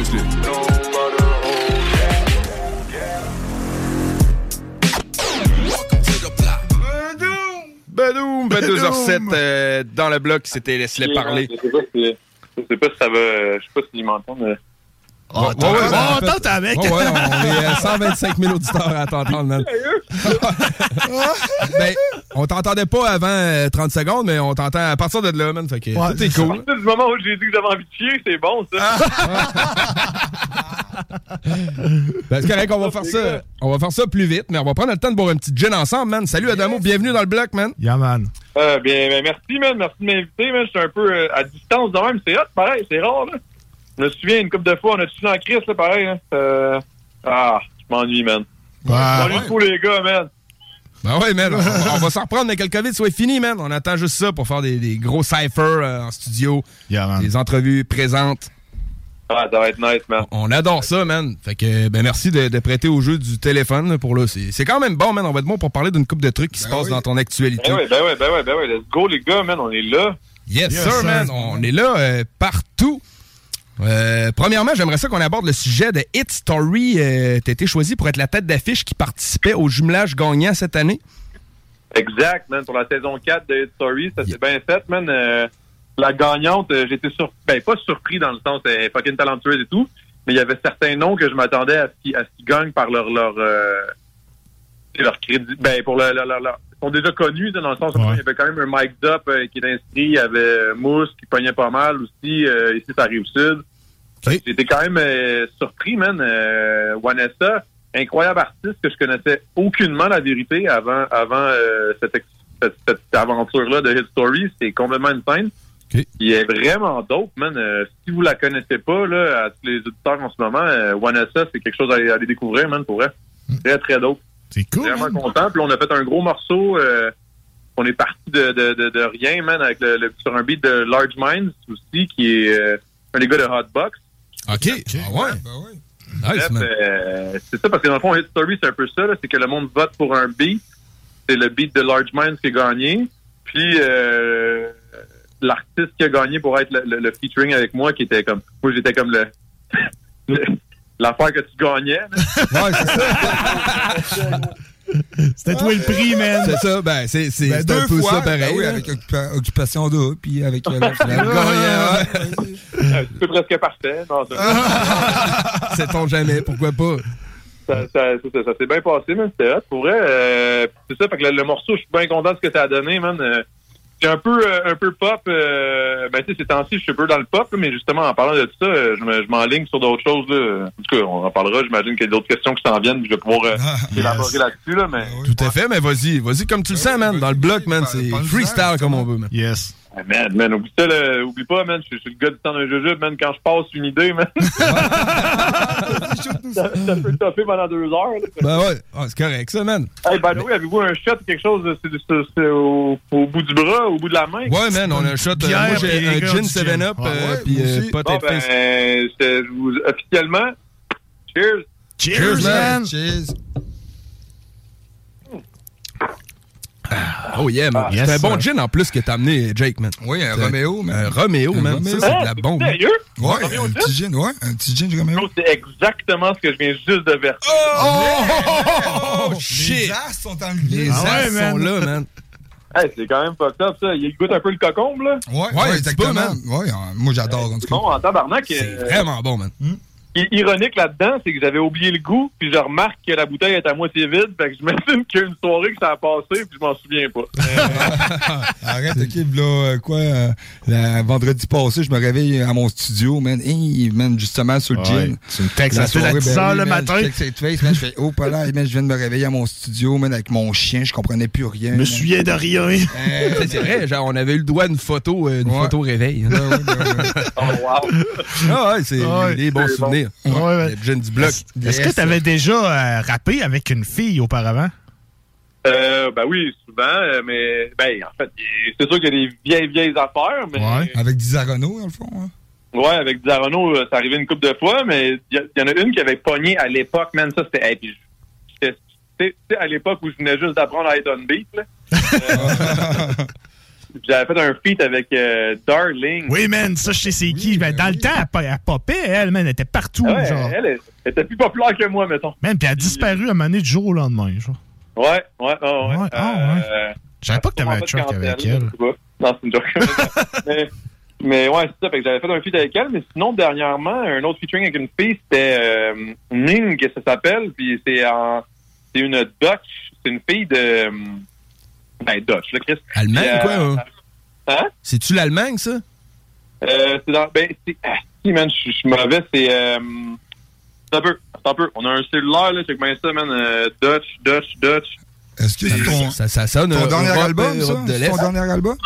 Laisse-les. Badoum, 22h07 euh, dans le bloc, c'était laisse-les parler. Je sais pas si, si ça va. Je sais pas s'ils m'entendent. mais- Oh, Ouais, ouais, ouais, oh, t'as avec. On est à 125 000 auditeurs à t'entendre, man. ben, on t'entendait pas avant euh, 30 secondes, mais on t'entend à partir de là, man. Fait que Ouais, tout est c'est cool. À partir du moment où j'ai dit que j'avais envie de chier, c'est bon, ça. Ben, c'est correct, on va faire ça. On va faire ça plus vite, mais on va prendre le temps de boire un petit gin ensemble, man. Salut Adamo, bienvenue dans le bloc, man. Yeah, man. Euh, bien, ben, merci, man. Merci de m'inviter, man. Je suis un peu euh, à distance de même. C'est hot, pareil. C'est rare, là. Je me souviens, une couple de fois, on a tué en crise, là, pareil. hein. Euh, Ah, je m'ennuie, man. Je Ouais. m'ennuie pour les gars, man. Ben ouais, man. On, va- on va s'en reprendre, mais que le COVID soit fini, man. On attend juste ça pour faire des, des gros cyphers euh, en studio, Yeah, des entrevues présentes. Ah, ça va être nice, man. On adore ça, man. Fait que, ben, merci de, de prêter au jeu du téléphone pour là. C'est c'est quand même bon, man. On va être bon pour parler d'une coupe de trucs qui se passent dans ton actualité. Ben ouais, ben ouais, ben ouais, ben ouais. Let's go, les gars, man. On est là. Yes, Yes, sir, sir. man. On est là euh, partout. Euh, premièrement, j'aimerais ça qu'on aborde le sujet de Hit Story. Euh, T'as été choisi pour être la tête d'affiche qui participait au jumelage gagnant cette année. Exact, man. Pour la saison 4 de Hit Story, ça s'est bien fait, man. Euh, la gagnante, euh, j'étais sur... ben, pas surpris dans le sens, elle est fucking talentueuse et tout, mais il y avait certains noms que je m'attendais à ce qu'ils à ce qu'ils gagnent par leur leur euh, leur crédit. Ben, pour leur, leur, leur- leur- Ils sont déjà connus, dans le sens où Ouais. il y avait quand même un Mike Up euh, qui est inscrit, il y avait Mousse qui pognait pas mal aussi, euh, ici, ça arrive sud. J'étais quand même euh, surpris, man. Euh, Vanessa, incroyable artiste que je connaissais aucunement la vérité avant avant euh, cette, cette, cette aventure-là de Hit Story. C'est complètement une scène. Ok. Il est vraiment dope, man. Euh, si vous la connaissez pas, là, à tous les auditeurs en ce moment, euh, Vanessa, c'est quelque chose à, à aller découvrir, man, pour vrai. Très, très dope. C'est cool. Vraiment man. content. Puis on a fait un gros morceau. euh, on est parti de, de, de, de rien, man, avec le, le- sur un beat de Large Minds aussi, qui est euh, un des gars de Hotbox. OK. Ah ouais. Nice, Bref, man. euh, c'est ça, parce que dans le fond, Hit Story, c'est un peu ça, là, c'est que le monde vote pour un beat. C'est le beat de Large Minds qui a gagné. Puis euh, l'artiste qui a gagné pour être le, le- le featuring avec moi, qui était comme... Moi, j'étais comme le... le- L'affaire que tu gagnais. là. Ouais, c'est ça. C'était toi le prix, man. C'est ça. Ben, c'est c'est- Ben, un deux peu fois, ça pareil. ben oui, avec occupa- Occupation d'eau, puis avec euh, la C'est presque parfait. Non, ça- Sait-on jamais, pourquoi pas? ça, ça, ça, ça s'est bien passé, man. C'était hot. Pour vrai, euh, c'est ça. Fait que le, le morceau, je suis bien content de ce que ça a donné, man. Euh, c'est un peu, euh, un peu pop. Euh, ben, tu sais, ces temps-ci, je suis un peu dans le pop, là, mais justement, en parlant de tout ça, euh, je me- je m'enligne sur d'autres choses, là. En tout cas, on en parlera. J'imagine qu'il y a d'autres questions qui s'en viennent, je vais pouvoir euh, élaborer là-dessus, là, mais. Tout à fait, mais vas-y, vas-y comme tu le sens, man. Dans le bloc, man, c'est freestyle comme on veut, man. Yes. Ah, man, man, oublie ça, là, oublie pas, man. Je suis le gars du temps d'un jujube, man. Quand je passe une idée, man. ça, ça peut topper pendant deux heures, là. Ben ouais, Ah, c'est correct, ça, man. Hey, by the way, avez-vous un shot ou quelque chose, euh, c'est, au, au bout du bras, au bout de la main? Ouais, man, on a un shot. euh, moi, j'ai un gin du 7-up, gin. euh, Ouais, puis euh, pot Bon, ben, officiellement, cheers. Cheers, man. Cheers. Oh yeah, man. Yes, c'est un bon gin en plus que t'as amené, Jake, man. Oui, un Roméo, man. Un Roméo, Un man. Ça, c'est de la bombe. Sérieux? Ouais, un petit gin, ouais, un petit gin Roméo. Bro, C'est exactement ce que je viens juste de verser. Oh, Les shit! as sont en Les. Ah ouais, as man. sont là, man. Hey, c'est quand même fucked up, ça. Il goûte un peu le cocombe, là. Ouais, exactement. man. Ouais, euh, moi j'adore en tout C'est cas. bon, en tabarnak. C'est euh, vraiment bon, man. i- ironique là-dedans, c'est que j'avais oublié le goût, puis je remarque que la bouteille est à moitié vide, fait que je m'imagine qu'il y a une soirée que ça a passé, puis je m'en souviens pas. Arrête, ok, là, euh, quoi, euh, la- vendredi passé, je me réveille à mon studio, man, hey, man, justement, sur le Ouais. gin. Tu me textes La à soirée, 10 ben heures oui, le man, matin. Je texte Face, man, je fais, oh, pas là, man, je viens de me réveiller à mon studio, man, avec mon chien, je comprenais plus rien. Je me souviens de rien. Euh, C'est vrai, genre, on avait eu le droit d'une photo, euh, une Ouais. photo réveil. hein. Oh, wow. Ah ouais, c'est Ouais. des bons bon. Souvenirs. Ouais, ouais. Le gin du bloc. Est-ce que tu avais déjà euh, rappé avec une fille auparavant? Euh, ben oui, souvent, euh, mais ben en fait, c'est sûr qu'il y a des vieilles, vieilles affaires, mais Ouais. Avec Dizarano, dans le fond. hein. ouais, avec Dizarono, ça arrivait une couple de fois, mais il y, en a une qui avait pogné à l'époque, man, ça c'était. hey, puis j'étais- Tu sais, à l'époque où je venais juste d'apprendre à être on beat, là. J'avais fait un feat avec euh, Darling. Oui, man, ça, je sais c'est qui. Ben, dans le temps, elle, elle popait, elle, man, elle était partout, Ah ouais, genre. elle, elle, elle était plus populaire que moi, mettons. Man, puis elle a disparu à un moment donné du jour au lendemain, genre. Ouais, ouais, ouais. ouais. Ouais, ah, Euh, Je savais pas que t'avais un de avec elle. Non, c'est une joke. mais, mais ouais, c'est ça. Fait que j'avais fait un feat avec elle, mais sinon, dernièrement, un autre featuring avec une fille, c'était euh, Ning, que ça s'appelle, puis c'est en... C'est une Dutch. C'est une fille de... Ben, Dutch, là, Chris. Allemagne, quoi? euh, hein? Hein? C'est-tu l'Allemagne, ça? Euh, c'est dans... Ben, c'est... Ah, si, man, je suis- mauvais, c'est... Euh, c'est un peu, c'est un peu. On a un cellulaire, là, check bien ça, man. euh, Dutch, Dutch, Dutch. Est-ce que c'est ton, Ça, ça sonne ton euh, dernier Europe, album, ça? Europe de C'est l'Est? ton dernier album?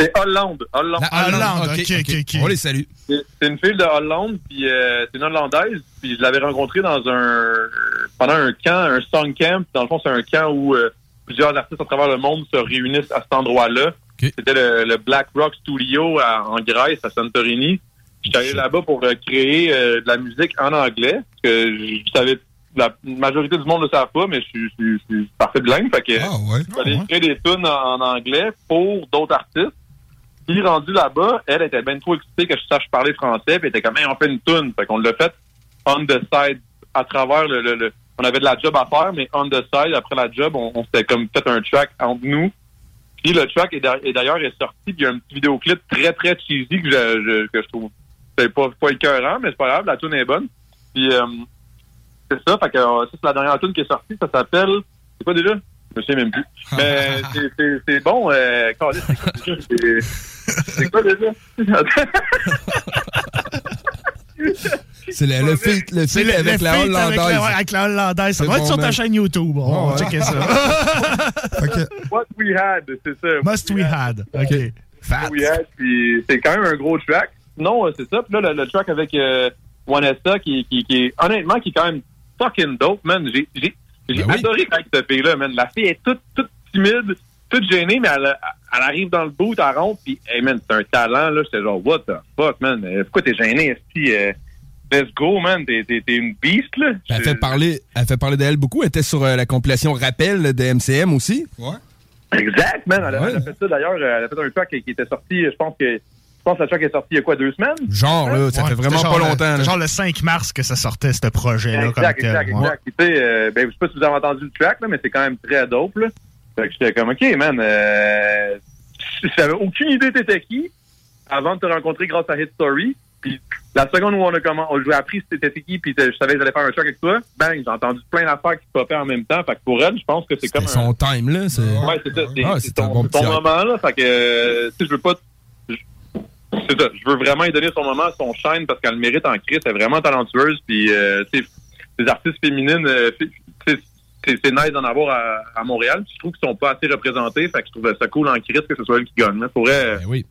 C'est Hollande, Hollande. La Hollande, ok, ok, ok, ok. On les salue. C'est c'est une fille de Hollande, puis euh, c'est une Hollandaise, puis je l'avais rencontrée dans un pendant un camp, un song camp. Dans le fond, c'est un camp où euh, plusieurs artistes à travers le monde se réunissent à cet endroit-là. C'était le, le Black Rock Studio à- en Grèce, à Santorini. J'étais allé là-bas pour euh, créer euh, de la musique en anglais, parce que je savais la majorité du monde ne le savent pas, mais je suis, je je parfait bilingue, fait que Ah, ouais. J'allais créer des tunes en, en anglais pour d'autres artistes. Puis rendu là-bas, elle était bien trop excitée que je sache parler français, puis elle était comme hey, on fait une tune. Fait qu'on l'a fait on the side à travers le, le- le- on avait de la job à faire, mais on the side, après la job, on, on s'était comme fait un track entre nous. Puis le track est, d'a- est d'ailleurs est sorti, puis il y a un petit vidéoclip très très cheesy que je, je- que je trouve c'est pas, pas écœurant, mais c'est pas grave, la tune est bonne. Puis euh, c'est ça, fait que euh, ça c'est la dernière tune qui est sortie, ça s'appelle c'est quoi déjà? Je souviens même plus. Mais c'est- bon, euh, c'est quoi déjà? C'est- le, le feat, le feat le, avec le la feat Hollandaise. Avec la, ouais, avec la Hollandaise. Ça va être sur ta chaîne YouTube. On va checker ça. Que, What We Had, c'est ça. Must we had. OK. Fat. What We Had, puis c'est quand même un gros track. Non, c'est ça. Puis là, le, le track avec euh, Vanessa, qui, qui, qui est, honnêtement, qui est quand même fucking dope, man. J'ai Ben oui. adoré avec cette fille-là, man. La fille est toute, toute timide, toute gênée, mais elle, elle arrive dans le bout, elle rentre, puis, hey, man, c'est un talent, là. J'étais genre, what the fuck, man? Euh, Pourquoi t'es gêné, esti? Euh, let's go, man. T'es une beast, là. Elle fait parler, elle fait parler d'elle beaucoup. Elle était sur euh, la compilation Rappel de MCM aussi. ouais. Exact, man. Elle, a- Ouais. elle a fait ça, d'ailleurs. Elle a fait un track qui était sorti, je pense que, je pense que le track est sorti il y a quoi, deux semaines? Genre, là, ça Ouais, fait vraiment pas le- longtemps. genre le 5 mars que ça sortait, ce projet-là. comme Exact, tel. exact, Ouais. exact. Sais, euh, ben, je sais pas si vous avez entendu le track, là, mais c'est quand même très dope, là. Fait que j'étais comme, OK, man, euh, j'avais aucune idée t'étais qui avant de te rencontrer grâce à Hit Story. Puis la seconde où on a comment, on j'ai appris c'était qui, puis je savais que j'allais faire un track avec toi, bang, j'ai entendu plein d'affaires qui popaient en même temps. Fait que pour elle, je pense que c'est comme son un... time, là. c'est- Ouais, c'est ça. C'est Ah, ton, bon moment, là. Fait que, euh, tu sais, je veux pas... C'est ça. Je veux vraiment lui donner son moment, son shine, parce qu'elle le mérite en Christ. Elle est vraiment talentueuse. Puis, euh, tu sais, les artistes féminines, euh, c'est c'est nice d'en avoir à, à Montréal. Je trouve qu'ils sont pas assez représentés. Fait que je trouve ça cool en Christ que ce soit elle qui gagne. là. Pour vrai, Ben oui,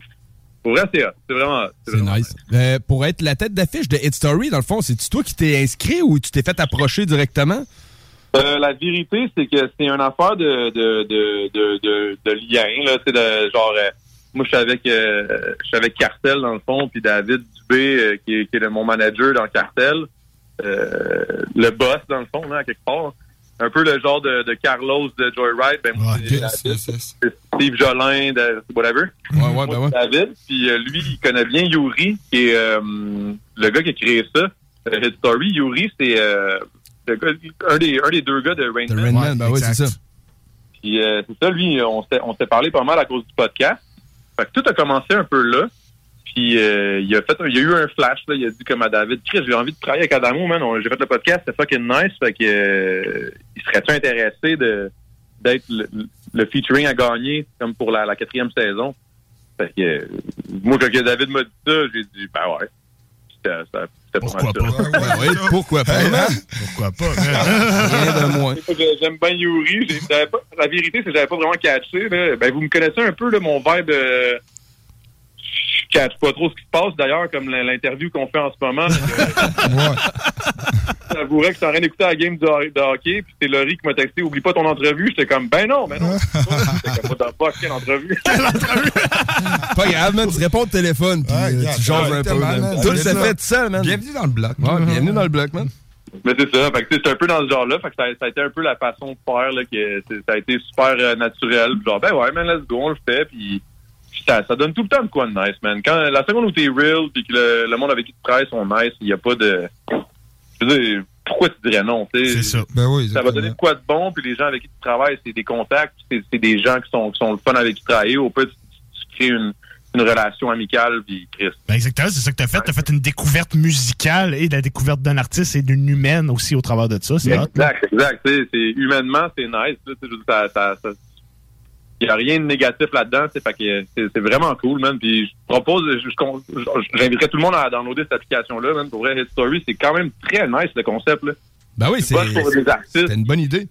pour vrai c'est. C'est vraiment... c'est nice. Euh, pour être la tête d'affiche de Hit Story, dans le fond, c'est-tu toi qui t'es inscrit ou tu t'es fait approcher directement? Euh, la vérité, c'est que c'est une affaire de de de de, de, de lien, là, sais, de genre euh, moi je suis avec euh, je suis avec Cartel dans le fond, puis David Dubé euh, qui, est, qui est le- mon manager dans Cartel, le boss dans le fond là à quelque part, un peu le genre de, de Carlos de Joyride, ben moi Ouais, Yes, yes, Steve Jolin, de, whatever. Ouais, ouais, ben ouais. David. Puis euh, lui, il connaît bien Yuri, qui est euh, le gars qui a créé ça. Euh, Hit Story. Yuri, c'est euh, le gars- un, des, un des deux gars de Rain The Man. Rain Man, ben oui, c'est ça. Puis euh, c'est ça, lui, on s'était parlé pas mal à cause du podcast. Fait que tout a commencé un peu là. Puis euh, il a fait il y a eu un flash là, il a dit comme à David, Chris, j'ai envie de travailler avec Adamo, man. J'ai fait le podcast, c'est fucking nice. Fait que euh, il serait-tu intéressé de d'être le, le featuring à gagner comme pour la, la quatrième saison? Fait que euh, moi quand David m'a dit ça, j'ai dit ben ouais. C'était ça- c'était pas Pourquoi ça. pas? Pourquoi pas, hein? Pourquoi pas? Rien de moins. Moi, j'ai- J'aime bien Yuri. Pas- La vérité, c'est que j'avais pas vraiment catché. Là. Ben, vous me connaissez un peu, là, mon vibe. Catch pas trop ce qui se passe, d'ailleurs, comme l'interview qu'on fait en ce moment. Ouais. J'avouerais que je suis en train d'écouter la game de, de hockey, puis c'est Laurie qui m'a texté « Oublie pas ton entrevue ». J'étais comme « Ben non, mais non. » J'étais comme « What the fuck, quelle entrevue? Pas grave, man. Tu réponds au téléphone, puis Ouais, euh, tu jases un peu. Tout fait tout seul, man. Bienvenue dans le bloc. Ouais, bienvenue dans le bloc, man. » Mais c'est ça. Fait que, c'est un peu dans ce genre-là. Fait que ça, ça a été un peu la façon de faire, là, que ça a été super euh, naturel. Genre, ben ouais, man, let's go, on le fait. Puis ça, ça donne tout le temps de quoi de nice, man. Quand la seconde où t'es real, puis que le, le monde avec qui tu travailles sont nice, il y a pas de... Je veux dire, pourquoi tu dirais non, tu sais? C'est ça. Ben oui, Ça va donner de quoi de bon, puis les gens avec qui tu travailles, c'est des contacts, puis c'est c'est des gens qui sont, qui sont le fun avec qui travailler. Au peu, tu, tu crées une, une relation amicale, puis Chris. Ben exactement, c'est ça que t'as fait. T'as fait une découverte musicale et de la découverte d'un artiste et d'une humaine aussi au travers de ça. C'est hot. Exact, exact. Tu c'est humainement, c'est nice. là, tu ça- il n'y a rien de négatif là-dedans. tu sais, Fait que c'est vraiment cool, man. Puis je propose, j'inviterais tout le monde à downloader cette application-là, man. Pour vrai, Hit Story, c'est quand même très nice le concept. Là. Ben oui, c'est une bonne idée.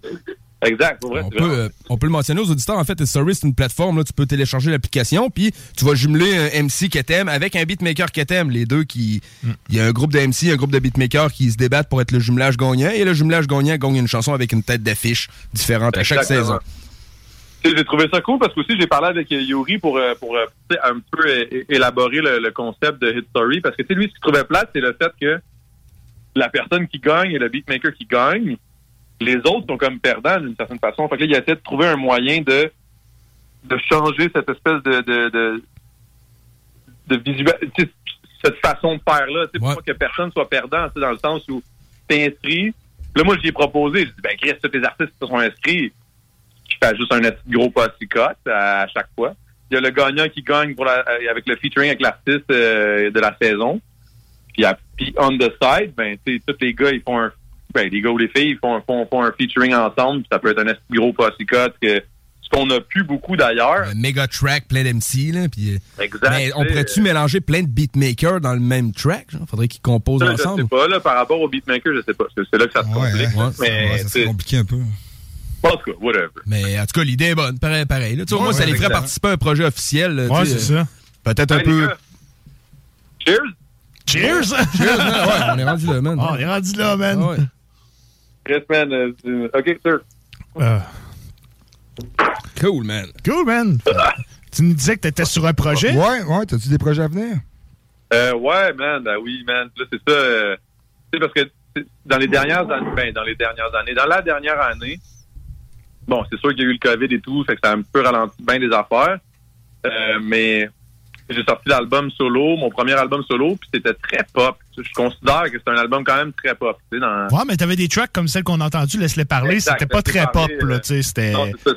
Exact, pour vrai. On peut, euh, on peut le mentionner aux auditeurs. En fait, Story, c'est une plateforme. Là, tu peux télécharger l'application, puis tu vas jumeler un MC que t'aimes avec un beatmaker que t'aimes. Les deux qui. Il y a un groupe de MC, un groupe de beatmakers qui se débattent pour être le jumelage gagnant. Et le jumelage gagnant gagne une chanson avec une tête d'affiche différente à chaque Exactement. saison. J'ai trouvé ça cool parce que aussi j'ai parlé avec euh, Yuri pour, euh, pour euh, un peu élaborer le, le concept de Hit Story. Parce que tu lui, ce qu'il trouvait plate, c'est le fait que la personne qui gagne et le beatmaker qui gagne, les autres sont comme perdants d'une certaine façon. Fait que là, il a essayé de trouver un moyen de de changer cette espèce de de, de, de cette façon de faire-là, tu sais, pour Ouais. que personne soit perdant, dans le sens où t'es inscrit. Là, moi, j'y ai proposé. J'ai dit, ben, Chris, tous les artistes sont inscrits, juste un petit gros posticote à chaque fois. Il y a le gagnant qui gagne pour la, euh, avec le featuring avec l'artiste euh, de la saison. Puis, à- puis on the side, ben, tous les gars, ils font un, ben, les gars ou les filles, ils font, font, font un featuring ensemble. Puis ça peut être un gros posticote que, ce qu'on a plus beaucoup d'ailleurs. Un méga track plein d'MC, là. Puis, euh, Exact. mais on pourrait-tu mélanger plein de beatmakers dans le même track? Genre? Faudrait qu'ils composent ça, je sais ensemble. pas, là, par rapport au beatmaker, je sais pas. C'est là que ça se complique. hein? Ouais, mais, Ouais, ça compliqué un peu. En tout cas, whatever. Mais en tout cas, l'idée est bonne. Pareil, pareil. là. Tu Ouais, moins, ça les ferait participer à un projet officiel. là, Ouais, tu c'est ça. Peut-être un peu. Cheers! Cheers! Cheers, man. Ouais, on est rendu là, man. Ah, on est rendu là, man. Ah ouais. Chris, man. euh, c'est- OK, sir. Euh, Cool, man. cool, man. tu nous disais que t'étais sur un projet? Ouais, ouais, t'as-tu des projets à venir? Euh, ouais, man, ben oui, man. Là, c'est ça. euh, tu sais, parce que dans les dernières années, ben, dans les dernières années, dans la dernière année, bon, c'est sûr qu'il y a eu le COVID et tout, fait que ça a un peu ralenti bien des affaires. Euh, mais j'ai sorti l'album solo, mon premier album solo, puis c'était très pop. Je considère que c'est un album quand même très pop. Dans... Ouais, mais t'avais des tracks comme celle qu'on a entendue, Laisse-les parler. C'était pas très pop, là, euh, tu sais.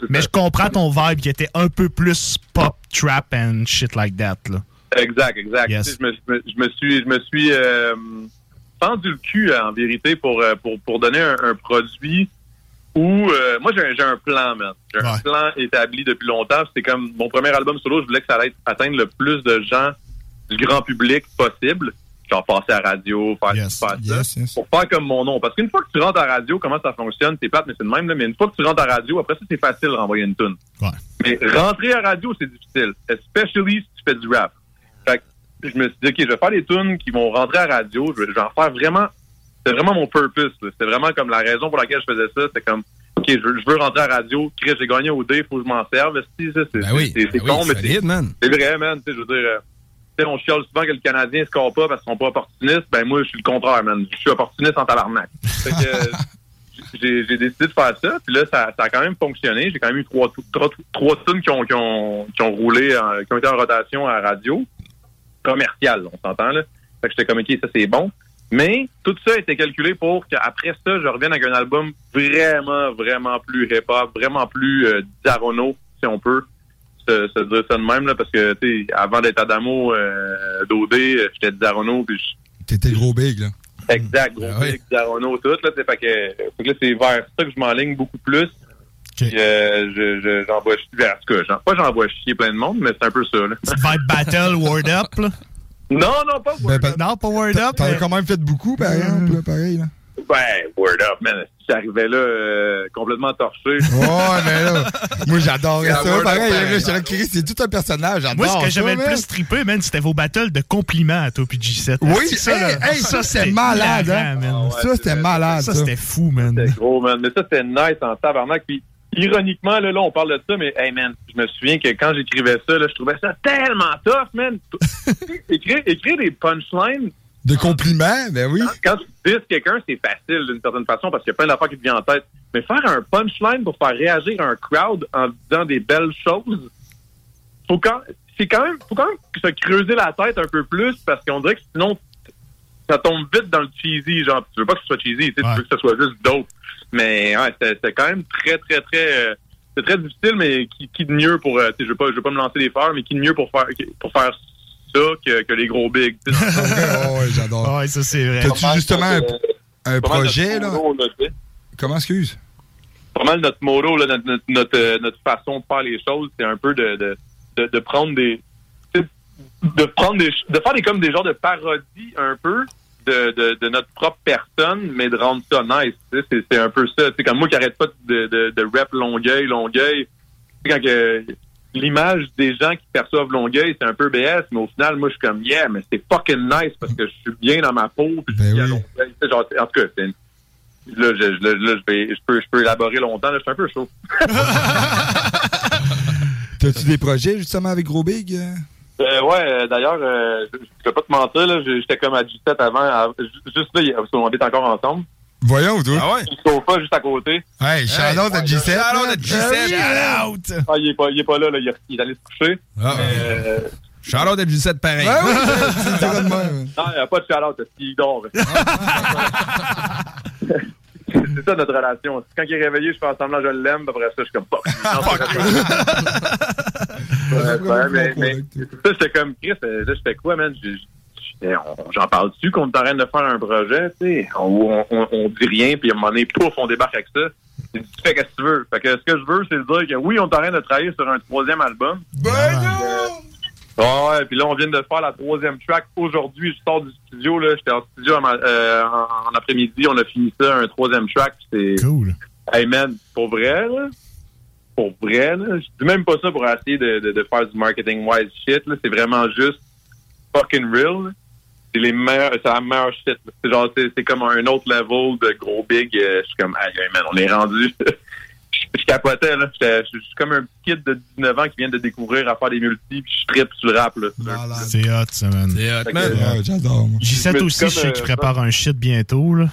Mais ça. je comprends ton vibe qui était un peu plus pop, trap and shit like that, là. Exact, exact. Yes. Je, me, je me- je me suis, je me suis euh, tendu le cul en vérité pour euh, pour, pour donner un, un produit où euh, moi j'ai un- plan, man. J'ai un plan établi depuis longtemps. C'est comme mon premier album solo, je voulais que ça allait atteindre le plus de gens du grand public possible. Genre passer à la radio, faire, Yes, faire ça. yes, yes. Pour faire comme mon nom. Parce qu'une fois que tu rentres à la radio, comment ça fonctionne, c'est plate, mais c'est le même, là, mais une fois que tu rentres à la radio, après ça, c'est facile de renvoyer une tune. Ouais. Mais rentrer à la radio, c'est difficile. Especially si tu fais du rap. Fait que je me suis dit, OK, je vais faire des tunes qui vont rentrer à la radio. Je vais, je vais en faire vraiment... C'était vraiment mon purpose. C'était vraiment comme la raison pour laquelle je faisais ça. C'était comme, OK, je veux, je veux rentrer à la radio. Chris, j'ai gagné au dé, faut que je m'en serve. Ça, c'est Ben oui. ben con, oui, mais c'est solide, man. c'est vrai, man. Je veux dire, euh, on chiale souvent que le Canadien ne score pas parce qu'ils sont pas opportunistes. Ben, moi, je suis le contraire, man. Je suis opportuniste en tabarnak. Fait que, euh, j'ai j'ai décidé de faire ça. Puis là, ça, ça a quand même fonctionné. J'ai quand même eu trois, trois, trois tunes qui ont, qui ont, qui ont roulé, en- qui ont été en rotation à la radio. Commercial, on s'entend, là. Fait que j'étais comme, OK, ça, c'est bon. Mais tout ça a été calculé pour qu'après ça, je revienne avec un album vraiment, vraiment plus hip-hop, vraiment plus euh, Darono, si on peut se, se dire ça de même, là, parce que, tu sais, avant d'être Adamo euh, Dodé, j'étais Darono, puis je- T'étais gros big, là. Exact, gros Ah ouais. big, Darono, tout. Là, tu sais, fait que, fait que là, c'est vers ça que je m'enligne beaucoup plus. Puis, euh, je, je, j'envoie chier. ben, En tout cas, j'en- pas j'envoie chier plein de monde, mais c'est un peu ça. Là. Vibe Battle, Word Up, là. Non, non, pas Word Ben, Up. Non, pas Word Up. T'en as mais- quand même fait beaucoup, par exemple, là, pareil, là. Ben, Word Up, man. J'arrivais là euh, complètement torché. Ouais, mais là, moi, j'adorais ça. word Pareil, c'est tout un personnage. J'adore Moi, ce que j'avais le plus trippé, man, c'était vos battles de compliments à toi puis G7. Oui, C'est ça, hey, hey, ça, c'était malade, hein. Ça, c'était malade, Ça, ça. c'était fou, man. C'était gros, man. Mais ça, c'était nice en tabarnak. Puis, ironiquement, là, là, on parle de ça, mais, hey, man, je me souviens que quand j'écrivais ça, là, je trouvais ça tellement tough, man. écrire, écrire des punchlines, De compliments, ben oui. quand tu dises quelqu'un, c'est facile d'une certaine façon parce qu'il y a plein d'affaires qui te viennent en tête. Mais faire un punchline pour faire réagir un crowd en disant des belles choses, faut quand, c'est quand même, faut quand même se creuser la tête un peu plus parce qu'on dirait que sinon, ça tombe vite dans le cheesy. Genre, tu veux pas que ce soit cheesy, tu sais, Ouais. tu veux que ce soit juste dope. Mais ouais, c'était c'était quand même très, très, très. euh, c'est très difficile, mais qui, qui de mieux pour. euh, tu sais, je veux pas, je veux pas me lancer des fleurs, mais qui de mieux pour faire pour faire ça que, que les gros bigs. tu sais. Oh, ouais, j'adore. Ouais, ça, c'est vrai. T'as-tu justement un, projet, là? motto. Comment, excuse? pas mal notre motto, là, notre, notre, notre, euh, notre façon de faire les choses, c'est un peu de, de, de, de prendre des. De prendre des. De faire des comme des genres de parodies un peu de, de, de notre propre personne, mais de rendre ça nice. C'est, c'est un peu ça. C'est comme moi qui arrête pas de, de, de rap Longueuil, Longueuil. Quand que l'image des gens qui perçoivent Longueuil, c'est un peu BS, mais au final, moi, je suis comme, yeah, mais c'est fucking nice parce que je suis bien dans ma peau, puis je Ben suis oui. Genre, en tout cas, c'est une- Là, je, là, là, je, vais, je, peux, je peux élaborer longtemps. Là, je suis un peu chaud. T'as-tu des projets, justement, avec Gros Big? Euh? Ouais, euh, d'ailleurs, euh, je je vais pas te mentir, là, j'étais comme à 17 avant. à- ju- juste là, il- parce qu'on habite encore ensemble. Voyons, toi. Ah ouais? Le sofa juste à côté. Hey, shout-out à G7. Shout-out là. à G7. Ben oui. Shout out! Ah, il est pas, il est pas là, là. Il, est- il est allé se coucher. Ah, Euh, Shout-out à G7 pareil. Ben oui, tu le diras de même. non, il n'y a pas de shout-out, parce qu'il dort. C'est ça notre relation. Quand il est réveillé, je fais semblant je l'aime, puis après ça, je suis comme pas- Ouais, mais, ça, j'étais comme Chris, euh, là, j'étais quoi, man? J'en parle-tu qu'on est en train de faire un projet, tu sais? On, on, on dit rien, puis à un moment donné, pouf, on débarque avec ça. Tu fais ce que tu veux. Fait que ce que je veux, c'est de dire que oui, on est en train de travailler sur un troisième album. Ben non! Ouais, ouais, puis là, on vient de faire la troisième track. Aujourd'hui, je sors du studio, là. J'étais en studio en, euh, en- en après-midi. On a fini ça, un troisième track. C'est, Cool. hey man, pour vrai, là. Pour vrai, là. Je dis même pas ça pour essayer de, de, de faire du marketing-wise shit, là. C'est vraiment juste fucking real. C'est les meilleurs, c'est la meilleure shit. C'est genre, c'est, c'est comme un autre level de gros big. euh, Je suis comme, hey, man, on est rendu. Je, capotais, là. J'étais- Je suis comme un kid de 19 ans qui vient de découvrir à faire des multis, puis je trippe sur le rap, là. Malade. C'est hot, ça, man. C'est hot, man. Ouais, j'adore, moi. Je J7 me aussi, je sais qu'il euh, prépare un shit bientôt, là.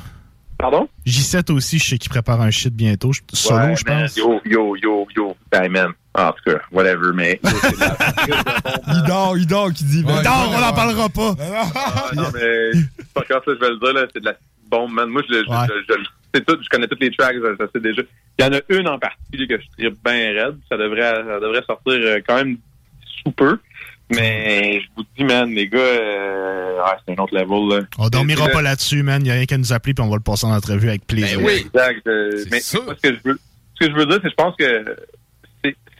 Pardon? J7 aussi, je sais qu'il prépare un shit bientôt. Solo, Ouais, je pense. Yo, yo, yo, yo. Man. En tout cas, whatever, mais. yo, c'est de la- Il dort, il dort, qui dit. ben, Non, on n'en parlera pas. Ah, non, mais. C'est pas grave, ça, je vais le dire, là. C'est de la bombe, man. Moi, je, je, je, je, c'est tout, je connais toutes les tracks, je, je sais déjà. Il y en a une en particulier que je tripe bien raide. Ça devrait, ça devrait sortir euh, quand même sous peu. Mais je vous dis, man, les gars, euh, ouais, c'est un autre level, là. On dormira pas là-dessus, man. Il y a rien qu'à nous appeler puis on va le passer en entrevue avec plaisir. Ben oui. Exact. euh, mais moi, ce que je veux, ce que je veux dire, c'est je pense que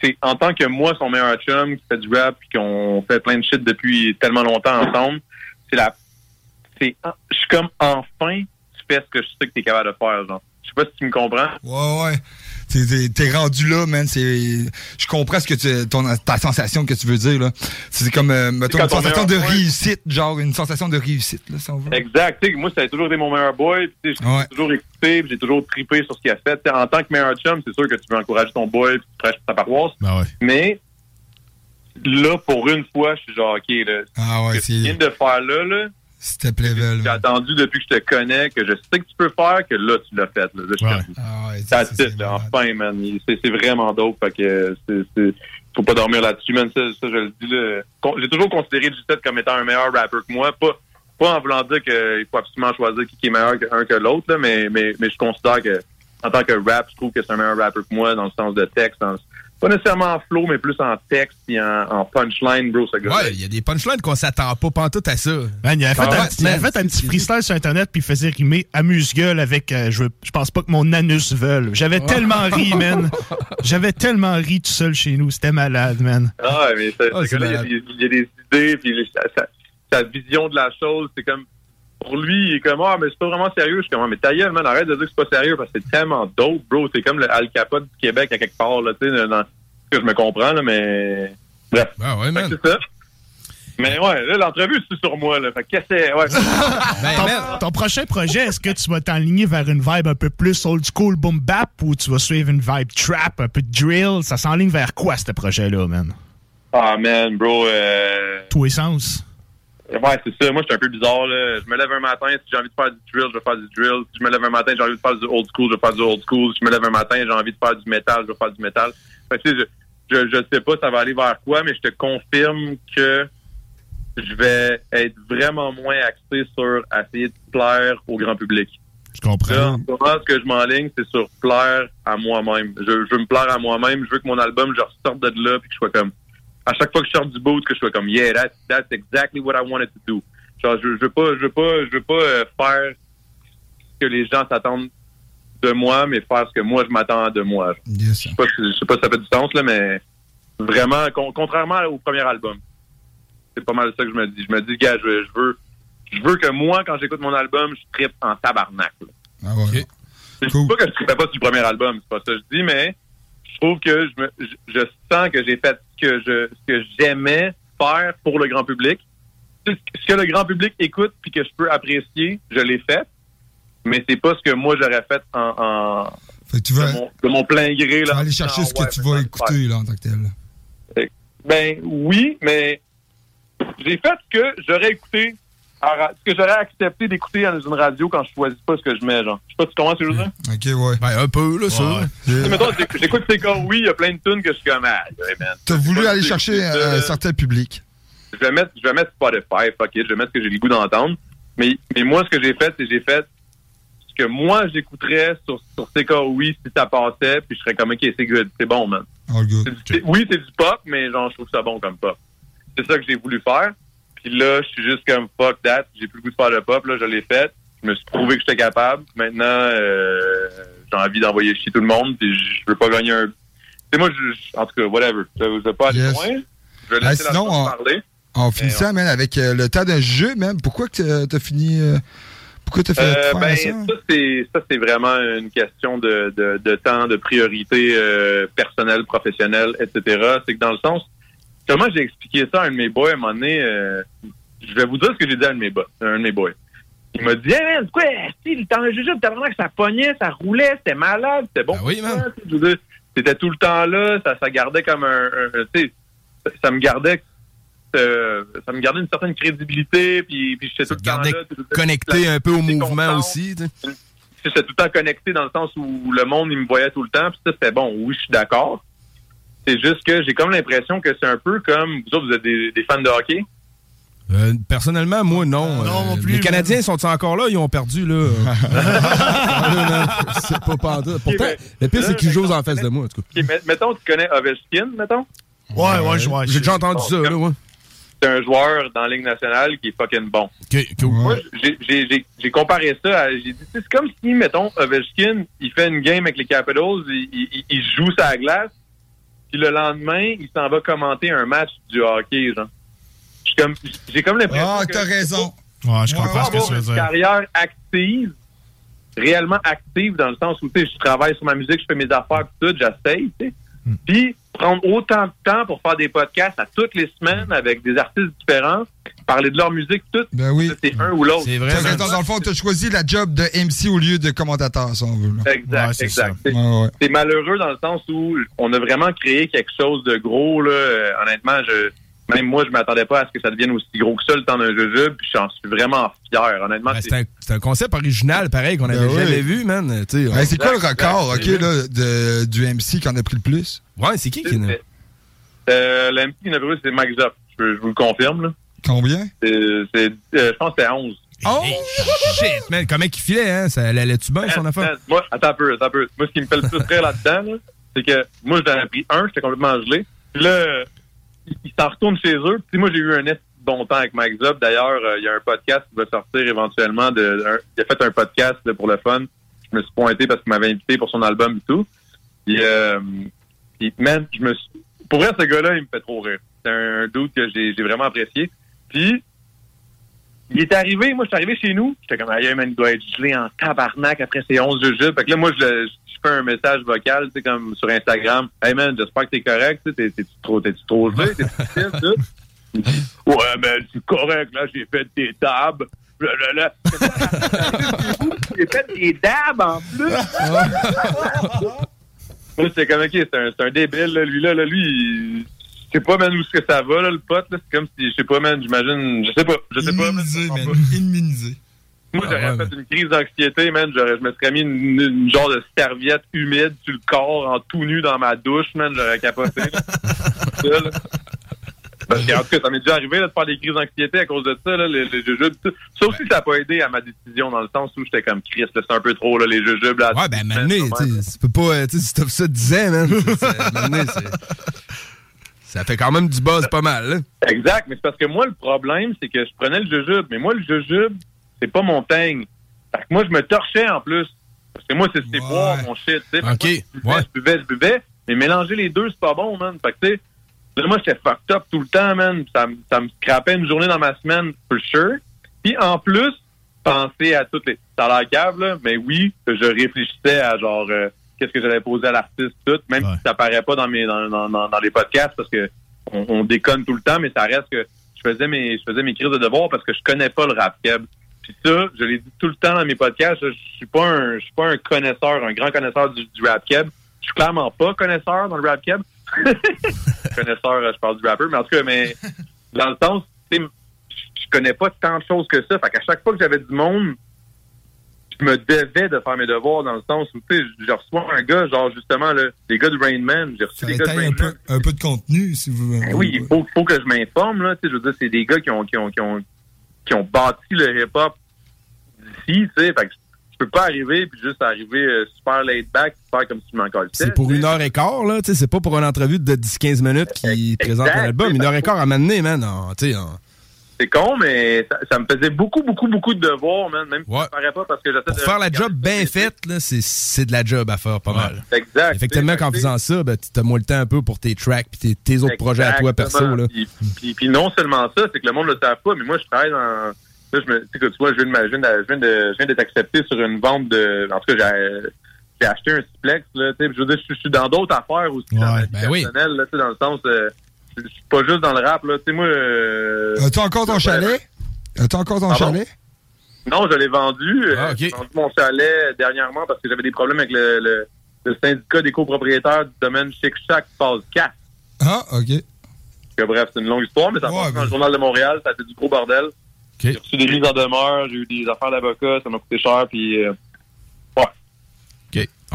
c'est, en tant que moi, son meilleur chum, qui fait du rap, puis qu'on fait plein de shit depuis tellement longtemps ensemble, c'est la, c'est, je suis comme enfin, fais ce que je sais que t'es capable de faire, genre. Je sais pas si tu me comprends. Ouais, ouais. T'es- T'es t'es rendu là, man. C'est, je comprends ce que tu, ton, ta sensation que tu veux dire, là. C'est comme, euh, mettons, une sensation de réussite, genre, une sensation de réussite, là, si on veut. Exact. Tu sais, moi, ça a toujours été mon meilleur boy. J'ai Ouais. toujours écouté, j'ai toujours trippé sur ce qu'il a fait. En tant que meilleur chum, c'est sûr que tu veux encourager ton boy, tu prêches pour ta paroisse. Ben ouais. Mais là, pour une fois, je suis genre, OK, là, Ah ouais, ce que tu viens c'est, de faire là, là, Step level. J'ai attendu depuis que je te connais, que je sais que tu peux faire, que là, tu l'as fait. Là, Là, je suis Ouais. comme, Ah ouais, ça, là, enfin, man. C'est vraiment dope. Fait que c'est- faut pas dormir là-dessus, man. Ça, ça, je le dis, J'ai toujours considéré G7 comme étant un meilleur rapper que moi. Pas, pas en voulant dire qu'il faut absolument choisir qui est meilleur qu'un que l'autre, là, mais, mais, mais je considère que, en tant que rap, je trouve que c'est un meilleur rapper que moi dans le sens de texte. dans- pas nécessairement en flow, mais plus en texte et en, en punchline, bro, ce gars Ouais, il y a des punchlines qu'on s'attend pas pantoute à ça. Man, il avait fait, Ah un, ouais, il avait fait un petit freestyle sur Internet puis il faisait rimer amuse-gueule avec euh, je, je pense pas que mon anus veuille. J'avais tellement ri, man. J'avais tellement ri tout seul chez nous. C'était malade, man. Ah, mais ça- Ah, ce c'est gars-là, il, y a des- il y a des idées, puis sa vision de la chose, c'est comme. Pour lui, il est comme, ah, mais c'est pas vraiment sérieux. Je suis comme, Ah, mais ta gueule, man, arrête de dire que c'est pas sérieux parce que c'est tellement dope, bro. C'est comme le Al Capote du Québec à quelque part, là, tu sais, dans. que je me comprends, là, mais. Bref. Ah ouais, man. c'est ça. Mais ouais, là, l'entrevue, c'est sur moi, là. Fait que qu'est-ce que c'est? Ouais. Ben, ton prochain projet, est-ce que tu vas t'enligner vers une vibe un peu plus old school boom bap ou tu vas suivre une vibe trap, un peu de drill? Ça s'enligne vers quoi, ce projet-là, man? Ah, man, bro. Euh... Tous les sens. Ouais, c'est ça. Moi, je suis un peu bizarre. Là. Je me lève un matin, si j'ai envie de faire du drill, je vais faire du drill. Si je me lève un matin, j'ai envie de faire du old school, je vais faire du old school. Si je me lève un matin, j'ai envie de faire du métal, je vais faire du métal. Fait que, tu sais, je, je, je sais pas ça va aller vers quoi, mais je te confirme que je vais être vraiment moins axé sur essayer de plaire au grand public. Je comprends. Là, en ce moment, ce que je m'enligne, c'est sur plaire à moi-même. Je, je veux me plaire à moi-même. Je veux que mon album, je ressorte de là puis que je sois comme... À chaque fois que je sors du boot, que je sois comme « Yeah, that's, that's exactly what I wanted to do ». Genre, je, je veux pas, je veux pas, je veux pas euh, faire ce que les gens s'attendent de moi, mais faire ce que moi, je m'attends de moi. Yes. Je sais pas, si- je sais pas si ça fait du sens, là, mais vraiment, con- contrairement au premier album, c'est pas mal ça que je me dis. Je me dis, gars, je, veux- je veux, je veux que moi, quand j'écoute mon album, je trippe en tabarnak. là. Ah ouais. Ok. Je Cool. pas que je trippais pas sur le premier album, c'est pas ça que je dis, mais je trouve que je, me, je, je sens que j'ai fait que je ce que j'aimais faire pour le grand public. Ce que le grand public écoute puis que je peux apprécier, je l'ai fait. Mais c'est pas ce que moi j'aurais fait en, en Fait que tu de, mon, de mon plein gré. tu Là, vas aller chercher Ah, ce que ouais, tu vas écouter, là, en tant que tel. Ben oui, mais j'ai fait ce que j'aurais écouté, à ra- ce que j'aurais accepté d'écouter dans une radio quand je choisis pas ce que je mets, genre? Je sais pas si tu comprends ce que je veux dire? OK, ouais. ben, un peu, là, ça. Ouais. Euh, mettons, j'écoute ces oui, il y a plein de tunes que je suis comme, ah, ouais, man. T'as voulu aller chercher ça. euh, un certain public. Je vais mettre, je vais mettre Spotify, fuck it, je vais mettre ce que j'ai le goût d'entendre. Mais, mais moi, ce que j'ai fait, c'est que j'ai fait ce que moi, j'écouterais sur, sur ces cas, oui, si ça passait, puis je serais comme, OK, c'est good, c'est bon, man. All good. Oui, c'est du pop, mais genre, je trouve ça bon comme pop. C'est ça que j'ai voulu faire. Puis là, je suis juste comme fuck that. J'ai plus le goût de faire le pop. Là, je l'ai fait. Je me suis prouvé que j'étais capable. Maintenant, euh, j'ai envie d'envoyer chier tout le monde. Puis je veux pas gagner un. C'est moi, je, en tout cas, whatever. Je, veux pas aller Yes. loin? Je vais Ah, laisser sinon, la on- parler. En finissant, man, avec euh, le temps d'un jeu, même, pourquoi que t'as- fini... euh, pourquoi t'as fait Euh, ben, ça? ça, c'est ça, c'est vraiment une question de, de, de temps, de priorité euh, personnelle, professionnelle, etc. C'est que dans le sens, comment j'ai expliqué ça à un de mes boys à un moment donné, euh, je vais vous dire ce que j'ai dit à un de mes, boys, un de mes boys. Il m'a dit, hey man, quoi, si, le temps de jujube, t'as vraiment que ça pognait, ça roulait, c'était malade, c'était bon. Ben oui, man. C'était tout le temps là, ça, ça gardait comme un, un- tu sais, ça- ça me gardait euh, ça me gardait une certaine crédibilité, puis, puis j'étais tout le te temps là. Connecté un peu au mouvement aussi. J'étais tout le temps connecté dans le sens où le monde, il me voyait tout le temps, puis ça, c'était bon. Oui, je suis d'accord. C'est juste que j'ai comme l'impression que c'est un peu comme, vous autres, vous êtes des, des fans de hockey. Euh, personnellement, moi, non. Non, Euh, non plus, Les Canadiens sont encore là? Ils ont perdu, là. C'est pas pantoute. Pourtant, mais- le pire, c'est qu'ils jouent en face de moi, en tout cas. Mettons, tu connais Ovechkin, mettons? Ouais, ouais, je vois. J'ai déjà entendu ça, là, ouais. C'est un joueur dans la Ligue nationale qui est fucking bon. Cool. Moi, j'ai- comparé ça à. J'ai dit, c'est comme si, mettons, Ovechkin, il fait une game avec les Capitals, il, il- il joue sa glace, puis le lendemain, il s'en va commenter un match du hockey, genre. J'ai comme, comme l'impression. Ah, que- t'as raison. Ouais, je comprends ce que tu veux une dire. carrière active, réellement active, dans le sens où, tu sais, je travaille sur ma musique, je fais mes affaires, tout, j'essaye, tu sais. Hmm. Puis, prendre autant de temps pour faire des podcasts à toutes les semaines avec des artistes différents, parler de leur musique, tout, Ben oui. c'est un ou l'autre. C'est vrai. Dans le fond, t'as choisi la job de MC au lieu de commentateur, si on veut. là. Exact, Ouais, exact. ça. C'est- Ouais, ouais. C'est malheureux dans le sens où on a vraiment créé quelque chose de gros, là. Euh, honnêtement, je même moi, je m'attendais pas à ce que ça devienne aussi gros que ça, le temps d'un jujube, puis j'en suis vraiment fier, honnêtement. Ben, c'est- c'est un, c'est un concept original, pareil, qu'on avait Ben oui. jamais vu, man. Hey, c'est quoi le record, exact. OK, là, de, du MC qui en a pris le plus? Ouais, c'est qui qui... c'est- Euh, L'MC qui n'a pas c'est Mike Zop. Je, je vous le confirme, là. Combien? C'est, c'est, euh, je pense que c'est 11. Oh, shit, man. Comment qu'il filait, hein? Ça allait-tu bien, son affaire? Moi, attends un peu, attends un peu. Moi, ce qui me fait le plus rire là-dedans, là, c'est que moi, j'en ai pris un, j'étais complètement gelé. Puis là, ils s'en retournent chez eux. Puis moi, j'ai eu un bon temps avec Mike Zub. D'ailleurs, euh, il y a un podcast qui va sortir éventuellement. De, un- il a fait un podcast pour le fun. Je me suis pointé parce qu'il m'avait invité pour son album et tout. Puis, euh, puis man, je me suis... Pour vrai, ce gars-là, il me fait trop rire. C'est un doute que j'ai vraiment apprécié. Puis, il est arrivé, moi, je suis arrivé chez nous. J'étais comme, aïe, man, il doit être gelé en tabarnak après ces 11 jujubes. Fait que là, moi, je, le- je fais un message vocal, tu sais, comme sur Instagram. Hey, man, j'espère que t'es correct, tu sais, t'es- t'es-tu trop, t'es-tu trop gelé, t'es difficile, tout? Il me dit, Ouais, man, c'est correct, là, j'ai fait des tables. J'ai fait des dabs en plus. J'étais comme, OK, c'est un, c'est un débile, là, lui, là, là, lui, il- je sais pas, man, où est-ce que ça va, là, le pote, là. C'est comme si, je sais pas, man, j'imagine, je sais pas, je sais pas. Immunisé, comprends man. pas. Immunisé. Moi, j'aurais Ah ouais, fait une crise d'anxiété, man. J'aurais, je me serais mis une, une genre de serviette humide sur le corps, en tout nu dans ma douche, man. J'aurais capoté, là. Ça, là. Parce que, en tout cas, ça m'est déjà arrivé, là, de faire des crises d'anxiété à cause de ça, là, les, les jujubes. tout. Ça aussi, ça n'a pas aidé à ma décision, dans le sens où j'étais comme Chris, c'est un peu trop, là, les jujubes, là. Ouais, ben, man, maintenant, tu peux pas, tu sais, si ça 10 ans, man. c'est- c'est- maintenant, c'est- Ça fait quand même du buzz pas mal, là. Exact, mais c'est parce que moi, le problème, c'est que je prenais le jujube, mais moi, le jujube, c'est pas mon thing. Fait que moi, je me torchais en plus. Parce que moi, c'est Ouais. boire mon shit, tu sais. Ok, moi, ouais. Je buvais, je buvais, mais mélanger les deux, c'est pas bon, man. Fait que, tu sais, là, moi, j'étais fucked up tout le temps, man. Ça, me- ça me scrapait une journée dans ma semaine, for sure. Puis, en plus, penser à toutes les... Ça a l'air cave, là, mais oui, je réfléchissais à, genre, euh, qu'est-ce que j'allais poser à l'artiste, tout, même Ouais. si ça paraît pas dans mes dans, dans, les podcasts, parce que on, on déconne tout le temps, mais ça reste que je faisais mes je faisais mes crises de devoir parce que je connais pas le rap keb. Puis ça, je l'ai dit tout le temps dans mes podcasts, je suis pas un je suis pas un connaisseur, un grand connaisseur du, du rap keb. Je suis clairement pas connaisseur dans le rap keb. connaisseur, euh, je parle du rappeur, mais en tout cas, mais dans le sens, tu sais, je- je connais pas tant de choses que ça. Fait qu'à chaque fois que j'avais du monde, je me devais de faire mes devoirs dans le sens où, tu sais, je reçois un gars, genre, justement, là, les gars de Rain Man, j'ai reçu Ça des gars de Rain un Man. peu, un peu de contenu, si vous Ben oui, il faut, faut que je m'informe, là. Tu sais, je veux dire, c'est des gars qui ont, qui ont, qui ont, qui ont bâti le hip-hop d'ici, tu sais. Fait que je peux pas arriver puis juste arriver euh, super laid back faire comme si je m'en. C'est pour une heure et quart, là. tu sais, C'est pas pour une entrevue de 10-15 minutes qui Exact, présente un album. Une heure et quart à m'amener, man. tu sais, C'est con, mais ça, ça me faisait beaucoup, beaucoup, beaucoup de devoirs, man. Même si Ouais. ça paraît pas parce que j'essaie de. faire la job bien faite, c'est- de la job à faire, pas mal. Exact. Effectivement, tu qu'en faisant ça, ben, t'as moins le temps un peu pour tes tracks puis tes, tes autres projets à toi, perso. Là. Puis, puis, puis non seulement ça, c'est que le monde ne le savent pas, mais moi, je travaille dans... Là, je me, tu sais, que tu vois, je viens de je viens de- je viens d'être accepté sur une vente de... En tout cas, j'ai, j'ai acheté un Splex, là, tu sais, je veux dire, je, je suis dans d'autres affaires aussi, dans vie ben oui. personnelle, là, tu sais, dans le sens... euh, suis pas juste dans le rap, là, tu sais, moi... euh, As-tu encore ton chalet? As-tu encore ton Pardon? chalet? Non, je l'ai vendu. Euh, Ah, ok. J'ai vendu mon chalet dernièrement parce que j'avais des problèmes avec le, le, le syndicat des copropriétaires du domaine Chic Shack phase 4. Ah, OK. Que, bref, c'est une longue histoire, mais ça Ouais, passe dans le Journal de Montréal, ça a été du gros bordel. J'ai reçu des mises en demeure, j'ai eu des affaires d'avocat, ça m'a coûté cher, puis... euh.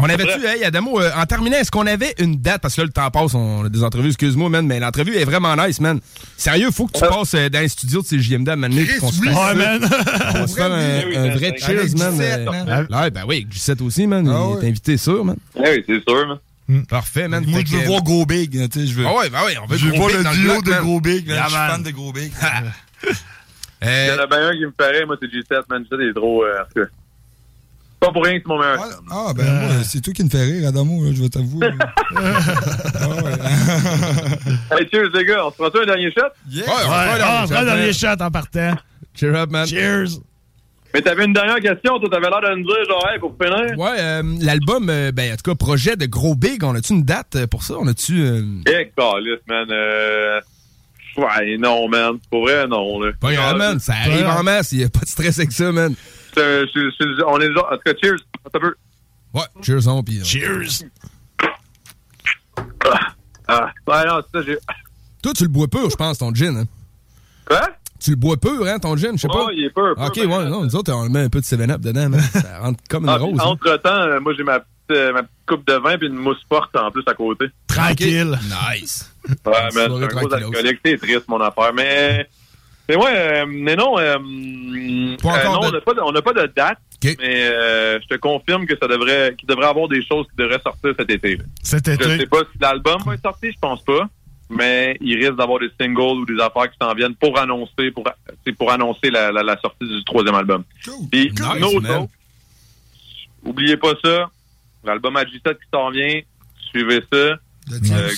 On avait-tu, hey, Adamo, euh, en terminant, est-ce qu'on avait une date? Parce que là, le temps passe, on a des entrevues, excuse-moi, man, mais l'entrevue est vraiment nice, man. Sérieux, faut que tu Ouais. passes euh, dans les studios de CJMD à Mané qu'on se fasse Ouais, man. On va se faire un, oui, un man. vrai cheers, man. Gisette, euh, man. Ouais, ben oui, Gisette aussi, man. Ah il ouais. est invité sûr, man. Eh oui, c'est sûr, man. Parfait, man. Moi, je veux que- voir Gros Big. Tu sais, je veux, Ah ouais, ben oui, on veut je veux Gros voir Big le duo de man. Gros Big. man. Je suis man. fan de Gros Big. Il y Euh, en a bien un qui me ferait, moi, c'est G7, man. G7 est trop... Euh, en tout cas, pas pour rien que c'est mon meilleur. Ah, ah, ben moi, c'est toi qui me fais rire, Adamo, là, je vais t'avouer. ah ouais. Hey, cheers, les gars. On se prend un dernier shot? Yeah. Ouais, on Ouais, les chats, shots en partant. man. Cheer up, man. Cheers. Mais t'avais une dernière question. Toi, t'avais l'air de me dire, genre, hey, pour finir. Ouais, euh, l'album, euh, ben, en tout cas, projet de Gros Big, on a-tu une date euh, pour ça? On a-tu. euh, Eh, man. Euh... Ouais, non, man. Pour vrai, non, là. Pas grave, man. Ça arrive en masse. Il n'y a pas de stress avec ça, man. C'est- c'est- on est genre... En tout cas, cheers. Un peu. Ouais, cheers on, puis. euh, Cheers. Ah, ouais, non, c'est ça, j'ai... Toi, tu le bois pur, je pense, ton gin. Hein? Quoi? Tu le bois pur, hein, ton gin, je sais pas. Il est pur. pur, Ok, ben, ouais, non, nous autres, on met un peu de 7-Up dedans, man. Ça rentre comme une Ah, rose. hein. Entre-temps, euh, moi, j'ai ma petite, euh, ma petite coupe de vin puis une mousse forte en plus à côté. Tranquille. Nice. Ouais, mais c'est un gros alcoolique. C'est triste, mon affaire. Mais, mais ouais, euh, mais non, euh, Pas euh, encore non, de- on n'a pas, de- pas date. Mais euh, je te confirme que ça devrait, qu'il devrait avoir des choses qui devraient sortir cet été. Cet Je sais été. pas si l'album va être sorti, je pense pas. Mais il risque d'avoir des singles ou des affaires qui s'en viennent pour annoncer, pour, c'est pour annoncer la, la, la sortie du troisième album. Puis, Nice, chose, oubliez pas ça. L'album à G7 qui s'en vient, suivez ça. Le.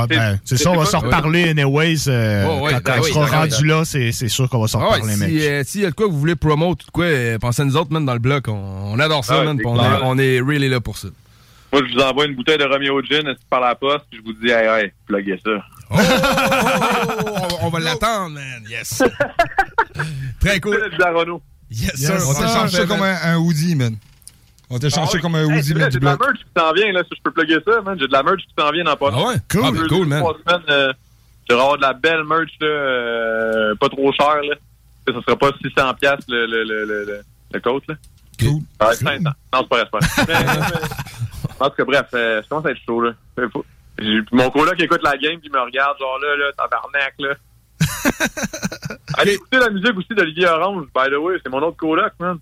Ouais, ben, c'est ça, on va s'en reparler anyways. euh, Ouais, ouais, quand ben on oui, sera ben oui, rendu là, c'est c'est sûr qu'on va s'en Ah ouais, reparler, mec. si, euh, s'il y a de quoi que vous voulez promote quoi, euh, pensez à nous autres, man, dans le bloc. On, on adore ça, Ah ouais, man. On, est, on est really là pour ça. Moi, je vous envoie une bouteille de Romeo Gin par la poste, puis je vous dis, hey, hey, pluguez ça. Oh, on, on va l'attendre, man. Yes. Très cool. C'est de la Renault. Yes, Yes, sir. On sir. changé comme un, un hoodie, man. On t'a changé Ah ouais. comme un Hey, vrai, man, J'ai de la merch qui s'en vient, là, si je peux plugger ça, man. J'ai de la merch qui s'en vient dans pas Ah ouais? Cool. Ah, ben, cool, man. Trois semaines, euh, je vais avoir de la belle merch, là, euh, pas trop cher, là. Ça sera pas 600 piastres le, le, le, le, le, le coat, là. Cool. Ça va être 500. Non, c'est pas vrai, en tout cas, bref, euh, je commence à être chaud, là. Mon coloc écoute la game puis il me regarde, genre là, là, tabarnak, là. Allez écouter la musique aussi d'Olivier Orange, by the way, c'est mon autre coloc, man.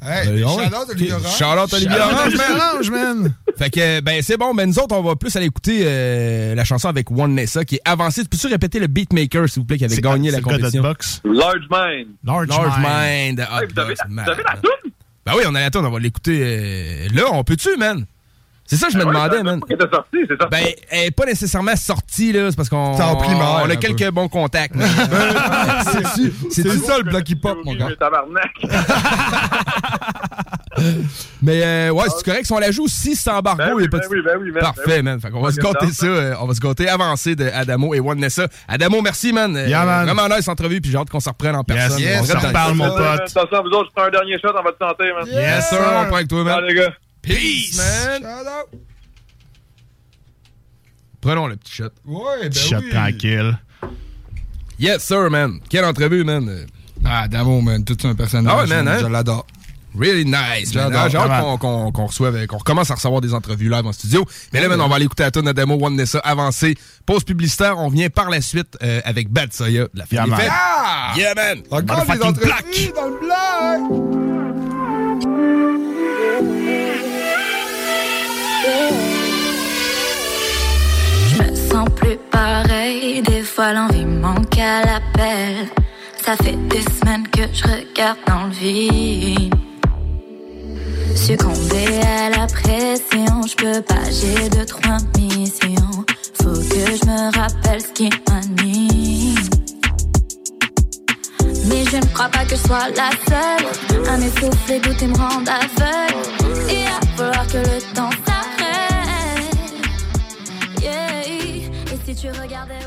Hey, Ben, ouais. shout-out, Olivier. Orange. Shout-out, Olivier Orange, man. Orange, man. Fait que, ben, c'est bon. Ben, nous autres, on va plus aller écouter euh, la chanson avec One Nessa qui est avancée. Peux-tu répéter le beatmaker, s'il vous plaît, qui avait gagné la compétition? Large Mind. Large, Large Mind. Mind. Hey, vous, avez, Hotbox, vous avez la toune? Ben oui, on a la tourne, on va l'écouter euh, là. On peut-tu, man? C'est ça que je me Ouais, demandais, ça- man. ça- C'est sorti, c'est sorti. Ben, elle est pas nécessairement sortie, là. C'est parce qu'on C'est en primaire, on a quelques bons contacts. man. C'est C'est c'est ça le bloc hip-hop, mon gars. Mais tabarnak. Mais, euh, ouais, c'est correct. Si on la joue, si c'est embargo, Ben y oui, pas ben oui, ben oui, man. Parfait, man. Fait qu'on va se down, ça. euh, on va se gâter avancé de Adamo et One Nessa. Adamo, merci, man. Euh, Yeah, man. Vraiment nice entrevue, puis j'ai hâte qu'on s'en reprenne en personne. yes, on ça reste dans le reparle, mon pote. Attention, vous autres, je prends un dernier shot en votre santé, man. Yes, sir. On prend avec toi, man. Ah, les gars. Peace, man. Shout-out. Prenons le petit shot. Ouais, ben Shot oui. tranquille. Yes, sir, man. Quelle entrevue, man. Ah, Damo, man, tout un personnage. Ah ouais, man, hein? Je l'adore. Really nice, man. J'adore. Ah, J'ai hâte qu'on qu'on- qu'on reçoive, qu'on recommence à recevoir des entrevues live en studio. Mais là, man, on va aller écouter la tune Adamo, One Nessa, avancé. Pause publicitaire. On vient par la suite euh, avec Bad Soya, de la Yeah, man. Fête. Ah! Yeah, man. Encore des Motherfucking entrevues black. dans le black! Fois l'envie manque à l'appel. Ça fait des semaines que je regarde dans le vide. Succomber à la pression, je peux pas, j'ai deux, trois missions. Faut que je me rappelle ce qui m'anime. Mais je ne crois pas que je sois la seule à m'essouffler, goûter, me rendre aveugle. Et à falloir que le temps s'arrête. Yeah. Et si tu regardais